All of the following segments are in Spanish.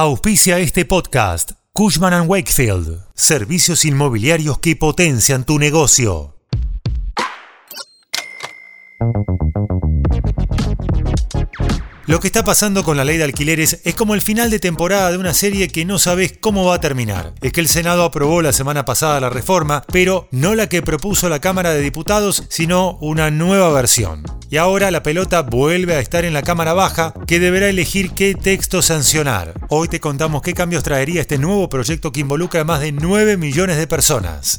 Auspicia este podcast. Cushman ⁇ Wakefield. Servicios inmobiliarios que potencian tu negocio. Lo que está pasando con la ley de alquileres es como el final de temporada de una serie que no sabes cómo va a terminar. Es que el Senado aprobó la semana pasada la reforma, pero no la que propuso la Cámara de Diputados, sino una nueva versión. Y ahora la pelota vuelve a estar en la Cámara Baja, que deberá elegir qué texto sancionar. Hoy te contamos qué cambios traería este nuevo proyecto que involucra a más de 9 millones de personas.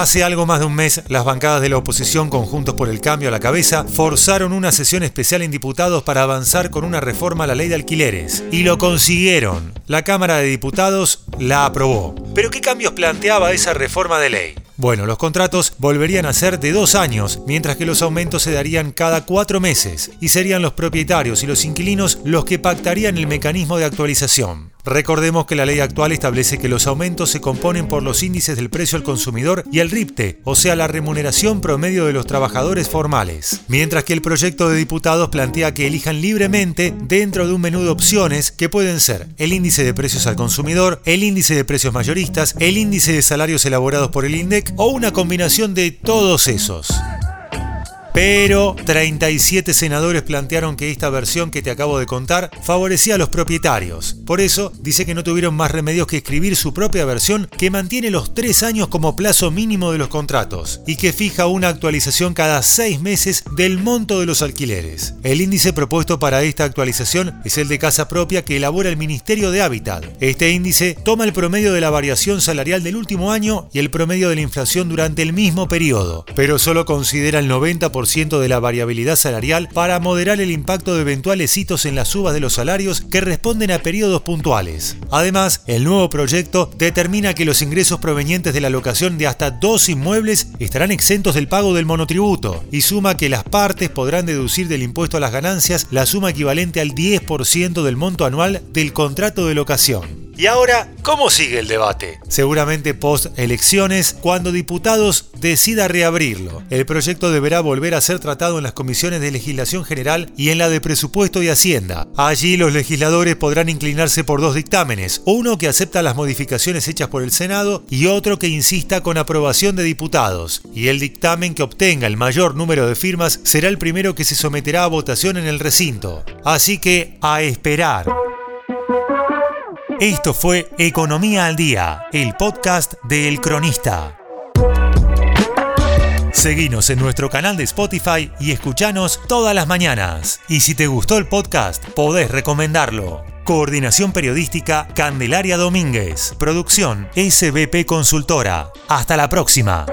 Hace algo más de un mes, las bancadas de la oposición conjuntos por el cambio a la cabeza forzaron una sesión especial en diputados para avanzar con una reforma a la ley de alquileres. Y lo consiguieron. La Cámara de Diputados la aprobó. ¿Pero qué cambios planteaba esa reforma de ley? Bueno, los contratos volverían a ser de dos años, mientras que los aumentos se darían cada cuatro meses, y serían los propietarios y los inquilinos los que pactarían el mecanismo de actualización. Recordemos que la ley actual establece que los aumentos se componen por los índices del precio al consumidor y el RIPTE, o sea, la remuneración promedio de los trabajadores formales, mientras que el proyecto de diputados plantea que elijan libremente dentro de un menú de opciones que pueden ser el índice de precios al consumidor, el índice de precios mayoristas, el índice de salarios elaborados por el INDEC o una combinación de todos esos. Pero 37 senadores plantearon que esta versión que te acabo de contar favorecía a los propietarios. Por eso dice que no tuvieron más remedios que escribir su propia versión que mantiene los tres años como plazo mínimo de los contratos y que fija una actualización cada seis meses del monto de los alquileres. El índice propuesto para esta actualización es el de casa propia que elabora el Ministerio de Hábitat. Este índice toma el promedio de la variación salarial del último año y el promedio de la inflación durante el mismo periodo, pero solo considera el 90% de la variabilidad salarial para moderar el impacto de eventuales hitos en las subas de los salarios que responden a periodos puntuales. Además, el nuevo proyecto determina que los ingresos provenientes de la locación de hasta dos inmuebles estarán exentos del pago del monotributo y suma que las partes podrán deducir del impuesto a las ganancias la suma equivalente al 10% del monto anual del contrato de locación. Y ahora, ¿cómo sigue el debate? Seguramente post elecciones, cuando diputados decida reabrirlo. El proyecto deberá volver a ser tratado en las comisiones de legislación general y en la de presupuesto y hacienda. Allí los legisladores podrán inclinarse por dos dictámenes, uno que acepta las modificaciones hechas por el Senado y otro que insista con aprobación de diputados. Y el dictamen que obtenga el mayor número de firmas será el primero que se someterá a votación en el recinto. Así que a esperar. Esto fue Economía al Día, el podcast de El Cronista. Seguinos en nuestro canal de Spotify y escuchanos todas las mañanas. Y si te gustó el podcast, podés recomendarlo. Coordinación Periodística Candelaria Domínguez. Producción SBP Consultora. Hasta la próxima.